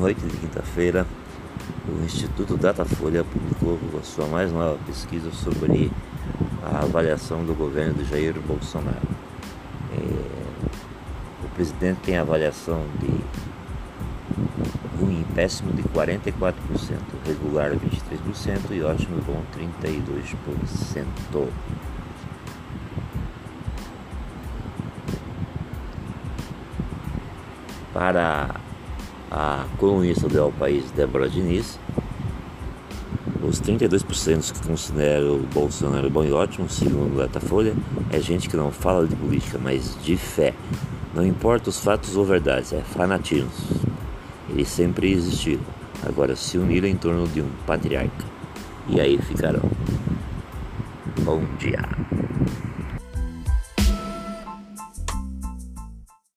noite de quinta-feira, o Instituto Datafolha publicou a sua mais nova pesquisa sobre a avaliação do governo de Jair Bolsonaro. É, o presidente tem avaliação de ruim e péssimo de 44%, regular 23% e ótimo e bom 32%. Para a colunista do El País, Débora Diniz, os 32% que consideram o Bolsonaro bom e ótimo, segundo o Datafolha, é gente que não fala de política, mas de fé. Não importa os fatos ou verdades, é fanatismo. Eles sempre existiram, agora se uniram em torno de um patriarca. E aí ficarão. Bom dia.